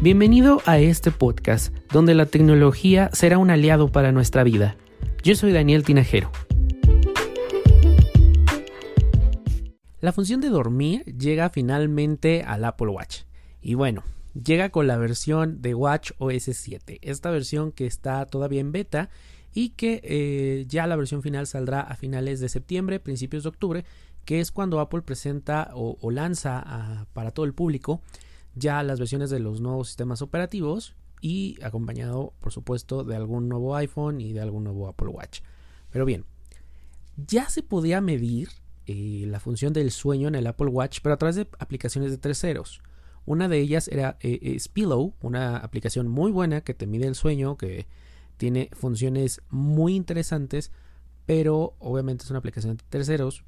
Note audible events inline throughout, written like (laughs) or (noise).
Bienvenido a este podcast donde la tecnología será un aliado para nuestra vida. Yo soy Daniel Tinajero. La función de dormir llega finalmente al Apple Watch. Y bueno, llega con la versión de Watch OS 7. Esta versión que está todavía en beta y que eh, ya la versión final saldrá a finales de septiembre, principios de octubre, que es cuando Apple presenta o, lanza para todo el público ya las versiones de los nuevos sistemas operativos y acompañado por supuesto de algún nuevo iPhone y de algún nuevo Apple Watch. Pero bien, ya se podía medir eh, la función del sueño en el Apple Watch, pero a través de aplicaciones de terceros. Una de ellas era eh, Spillow, una aplicación muy buena que te mide el sueño, que tiene funciones muy interesantes, pero obviamente es una aplicación de terceros.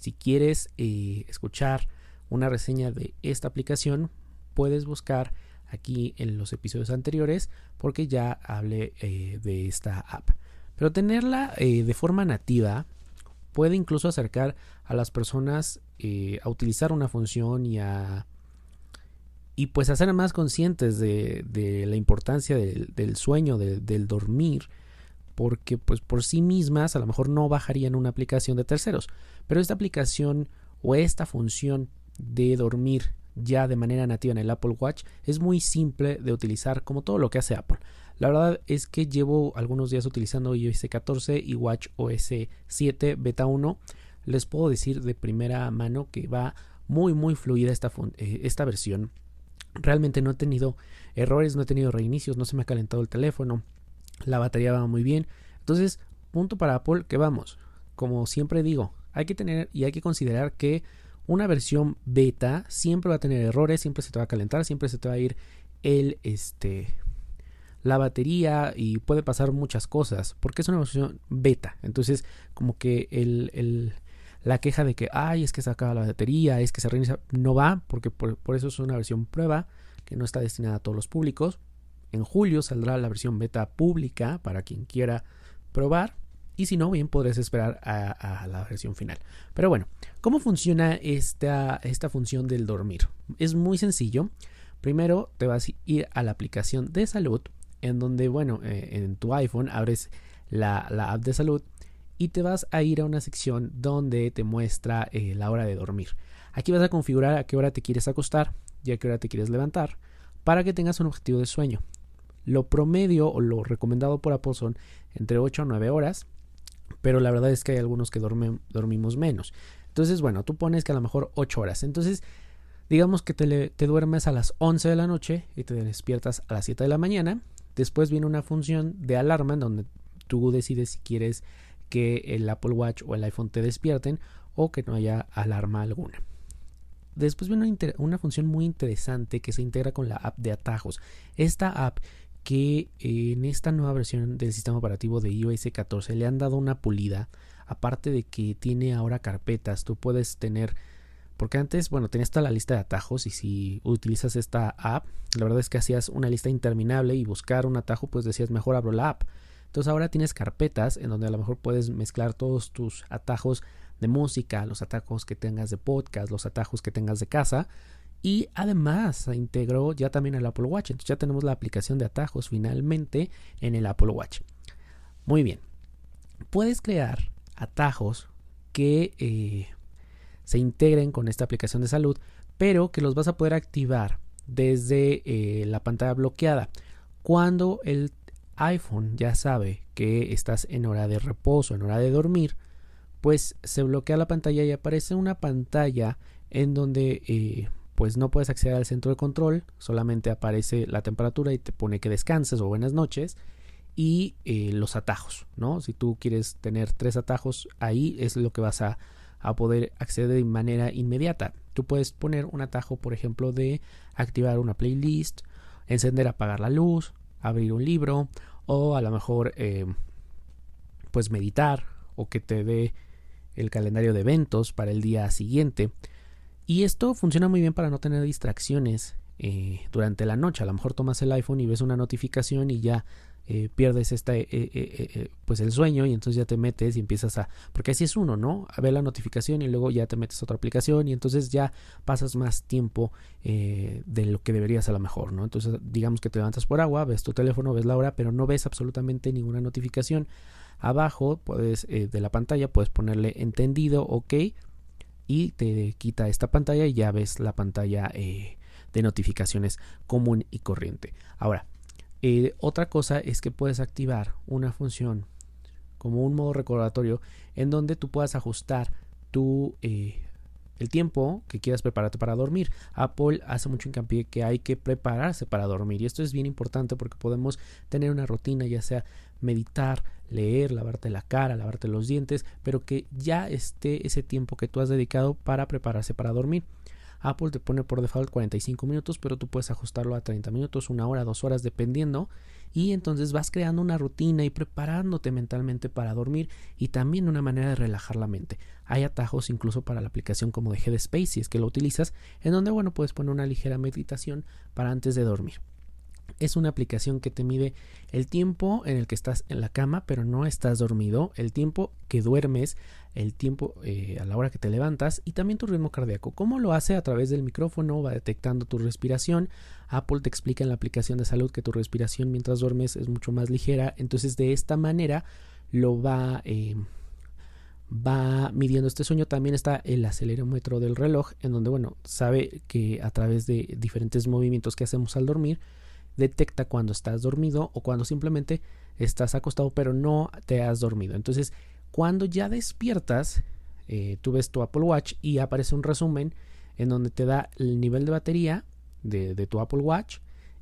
Si quieres eh, escuchar una reseña de esta aplicación, puedes buscar aquí en los episodios anteriores porque ya hablé eh, de esta app. Pero tenerla eh, de forma nativa puede incluso acercar a las personas eh, a utilizar una función y a y pues hacer más conscientes de, la importancia del, sueño, del dormir, porque pues por sí mismas a lo mejor no bajarían una aplicación de terceros, pero esta aplicación o esta función de dormir ya de manera nativa en el Apple Watch es muy simple de utilizar como todo lo que hace Apple. La verdad es que llevo algunos días utilizando iOS 14 y Watch OS 7 Beta 1. Les puedo decir de primera mano que va muy muy fluida esta, eh, esta versión. Realmente no he tenido errores, no he tenido reinicios, no se me ha calentado el teléfono. La batería va muy bien. Entonces, punto para Apple que vamos. Como siempre digo, hay que tener y hay que considerar que una versión beta siempre va a tener errores, siempre se te va a calentar, siempre se te va a ir el este la batería y puede pasar muchas cosas porque es una versión beta. Entonces, como que el, la queja de que, ay, es que se acaba la batería, es que se reinicia, no va porque por, por eso es una versión prueba que no está destinada a todos los públicos. En julio saldrá la versión beta pública para quien quiera probar y si no, bien podrás esperar a, la versión final. Pero bueno, ¿cómo funciona esta, esta función del dormir? Es muy sencillo. Primero te vas a ir a la aplicación de salud, en donde, bueno, eh, en tu iPhone abres la, app de salud y te vas a ir a una sección donde te muestra eh, la hora de dormir. Aquí vas a configurar a qué hora te quieres acostar y a qué hora te quieres levantar para que tengas un objetivo de sueño. Lo promedio o lo recomendado por Apple son entre 8 a 9 horas pero la verdad es que hay algunos que dormimos menos. Entonces, bueno, tú pones que a lo mejor 8 horas. Entonces, digamos que te, duermes a las 11 de la noche y te despiertas a las 7 de la mañana. Después viene una función de alarma en donde tú decides si quieres que el Apple Watch o el iPhone te despierten o que no haya alarma alguna. Después viene una función muy interesante que se integra con la app de atajos. Esta app que en esta nueva versión del sistema operativo de iOS 14 le han dado una pulida, aparte de que tiene ahora carpetas, tú puedes tener, porque antes, bueno, tenías toda la lista de atajos y si utilizas esta app, la verdad es que hacías una lista interminable y buscar un atajo, pues decías, mejor abro la app. Entonces ahora tienes carpetas en donde a lo mejor puedes mezclar todos tus atajos de música, los atajos que tengas de podcast, los atajos que tengas de casa y además se integró ya también el Apple Watch. Entonces ya tenemos la aplicación de atajos finalmente en el Apple Watch. Muy bien. Puedes crear atajos que eh, se integren con esta aplicación de salud, pero que los vas a poder activar desde eh, la pantalla bloqueada. Cuando el iPhone ya sabe que estás en hora de reposo, en hora de dormir, pues se bloquea la pantalla y aparece una pantalla en donde eh, pues no puedes acceder al centro de control, solamente aparece la temperatura y te pone que descanses o buenas noches y eh, los atajos, ¿no? Si tú quieres tener tres atajos, ahí es lo que vas a, a, poder acceder de manera inmediata. Tú puedes poner un atajo, por ejemplo, de activar una playlist, encender, apagar la luz, abrir un libro o a lo mejor eh, pues meditar o que te dé el calendario de eventos para el día siguiente. Y esto funciona muy bien para no tener distracciones eh, durante la noche. A lo mejor tomas el iPhone y ves una notificación y ya eh, pierdes esta, eh, eh, pues el sueño y entonces ya te metes y empiezas a, porque así es uno, ¿no? A ver la notificación y luego ya te metes a otra aplicación y entonces ya pasas más tiempo de lo que deberías a lo mejor, ¿no? Entonces digamos que te levantas por agua, ves tu teléfono, ves la hora, pero no ves absolutamente ninguna notificación. Abajo puedes, de la pantalla puedes ponerle entendido, ok, y te quita esta pantalla y ya ves la pantalla de notificaciones común y corriente. Ahora, eh, otra cosa es que puedes activar una función como un modo recordatorio en donde tú puedas ajustar tu eh, el tiempo que quieras prepararte para dormir. Apple hace mucho hincapié que hay que prepararse para dormir y esto es bien importante porque podemos tener una rutina ya sea meditar, leer, lavarte la cara, lavarte los dientes, pero que ya esté ese tiempo que tú has dedicado para prepararse para dormir. Apple te pone por default 45 minutos, pero tú puedes ajustarlo a 30 minutos, una hora, dos horas, dependiendo. Y entonces vas creando una rutina y preparándote mentalmente para dormir y también una manera de relajar la mente. Hay atajos incluso para la aplicación como de Headspace si es que lo utilizas, en donde bueno puedes poner una ligera meditación para antes de dormir es una aplicación que te mide el tiempo en el que estás en la cama, pero no estás dormido, el tiempo que duermes, el tiempo eh, a la hora que te levantas y también tu ritmo cardíaco. ¿Cómo lo hace? A través del micrófono, va detectando tu respiración. Apple te explica en la aplicación de salud que tu respiración mientras duermes es mucho más ligera, entonces de esta manera lo va... Eh, va midiendo este sueño. También está el acelerómetro del reloj, en donde, bueno, sabe que a través de diferentes movimientos que hacemos al dormir, detecta cuando estás dormido o cuando simplemente estás acostado pero no te has dormido. Entonces, cuando ya despiertas, eh, tú ves tu Apple Watch y aparece un resumen en donde te da el nivel de batería de, de, tu Apple Watch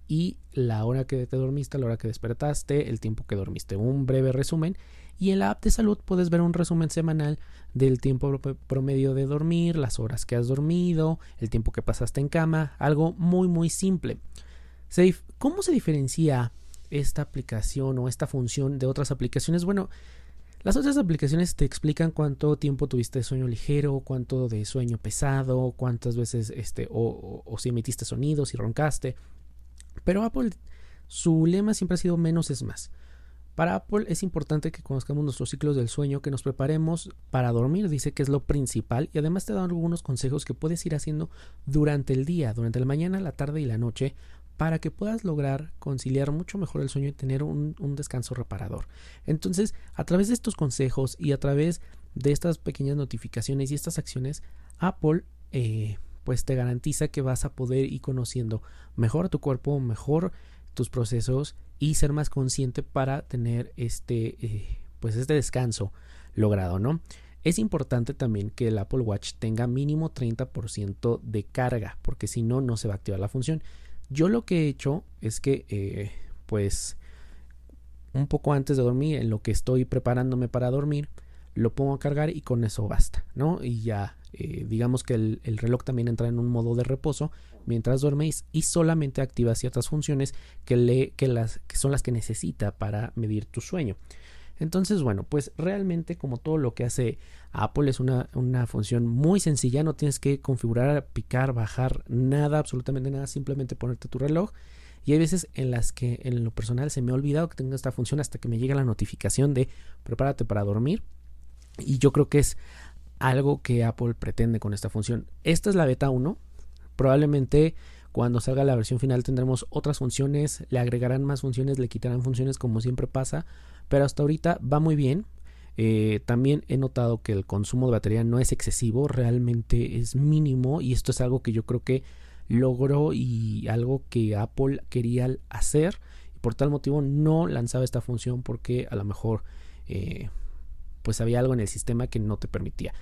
y la hora que te dormiste, la hora que despertaste, el tiempo que dormiste. Un breve resumen. Y en la app de salud puedes ver un resumen semanal del tiempo promedio de dormir, las horas que has dormido, el tiempo que pasaste en cama, algo muy muy simple. ¿Cómo se diferencia esta aplicación o esta función de otras aplicaciones? Bueno, las otras aplicaciones te explican cuánto tiempo tuviste de sueño ligero, cuánto de sueño pesado, cuántas veces este, o, o, si emitiste sonidos, si roncaste. Pero Apple, su lema siempre ha sido menos es más. Para Apple es importante que conozcamos nuestros ciclos del sueño, que nos preparemos para dormir, dice que es lo principal y además te dan algunos consejos que puedes ir haciendo durante el día, durante la mañana, la tarde y la noche para que puedas lograr conciliar mucho mejor el sueño y tener un, descanso reparador. Entonces, a través de estos consejos y a través de estas pequeñas notificaciones y estas acciones, Apple eh, pues te garantiza que vas a poder ir conociendo mejor tu cuerpo, mejor tus procesos y ser más consciente para tener este eh, pues este descanso logrado, ¿no? Es importante también que el Apple Watch tenga mínimo 30% de carga, porque si no, no se va a activar la función. Yo lo que he hecho es que, eh, pues, un poco antes de dormir, en lo que estoy preparándome para dormir, lo pongo a cargar y con eso basta, ¿no? Y ya, eh, digamos que el, reloj también entra en un modo de reposo mientras dorméis y solamente activa ciertas funciones que, le, que, las, que son las que necesita para medir tu sueño. Entonces, bueno, pues realmente como todo lo que hace Apple es una, función muy sencilla, no tienes que configurar, picar, bajar, nada, absolutamente nada, simplemente ponerte tu reloj. Y hay veces en las que en lo personal se me ha olvidado que tengo esta función hasta que me llega la notificación de prepárate para dormir. Y yo creo que es algo que Apple pretende con esta función. Esta es la beta 1. Probablemente cuando salga la versión final tendremos otras funciones, le agregarán más funciones, le quitarán funciones como siempre pasa, pero hasta ahorita va muy bien. Eh, también he notado que el consumo de batería no es excesivo, realmente es mínimo y esto es algo que yo creo que logró y algo que Apple quería hacer por tal motivo no lanzaba esta función porque a lo mejor eh, pues había algo en el sistema que no te permitía.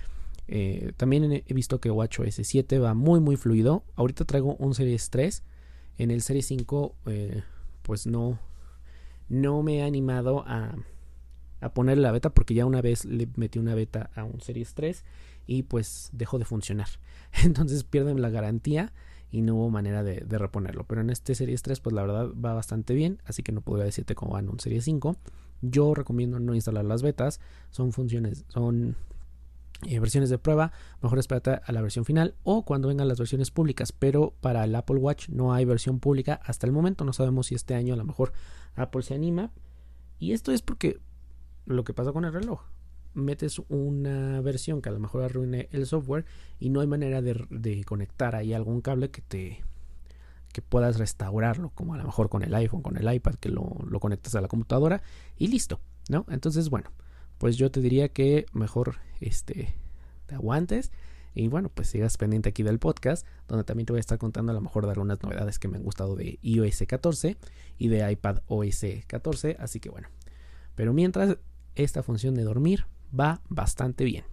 Eh, también he visto que WatchOS 7 va muy muy fluido. Ahorita traigo un Series 3. En el Series 5 pues no, no me he animado a, a poner la beta porque ya una vez le metí una beta a un Series 3 y pues dejó de funcionar. (laughs) Entonces pierden la garantía y no hubo manera de, reponerlo. Pero en este Series 3 pues la verdad va bastante bien, así que no podría decirte cómo va en un Series 5. Yo recomiendo no instalar las betas, son funciones, son eh, versiones de prueba, mejor espérate a la versión final o cuando vengan las versiones públicas, pero para el Apple Watch no hay versión pública hasta el momento, no sabemos si este año a lo mejor Apple se anima, Y esto es porque lo que pasa con el reloj. Metes una versión que a lo mejor arruine el software y no hay manera de, conectar ahí algún cable que te que puedas restaurarlo, como a lo mejor con el iPhone, con el iPad, que lo, lo conectas a la computadora y listo, ¿no? Entonces, bueno, pues yo te diría que mejor este, te aguantes y bueno, pues sigas pendiente aquí del podcast, donde también te voy a estar contando a lo mejor de algunas novedades que me han gustado de iOS 14 y de iPad OS 14. Así que bueno, pero mientras esta función de dormir va bastante bien.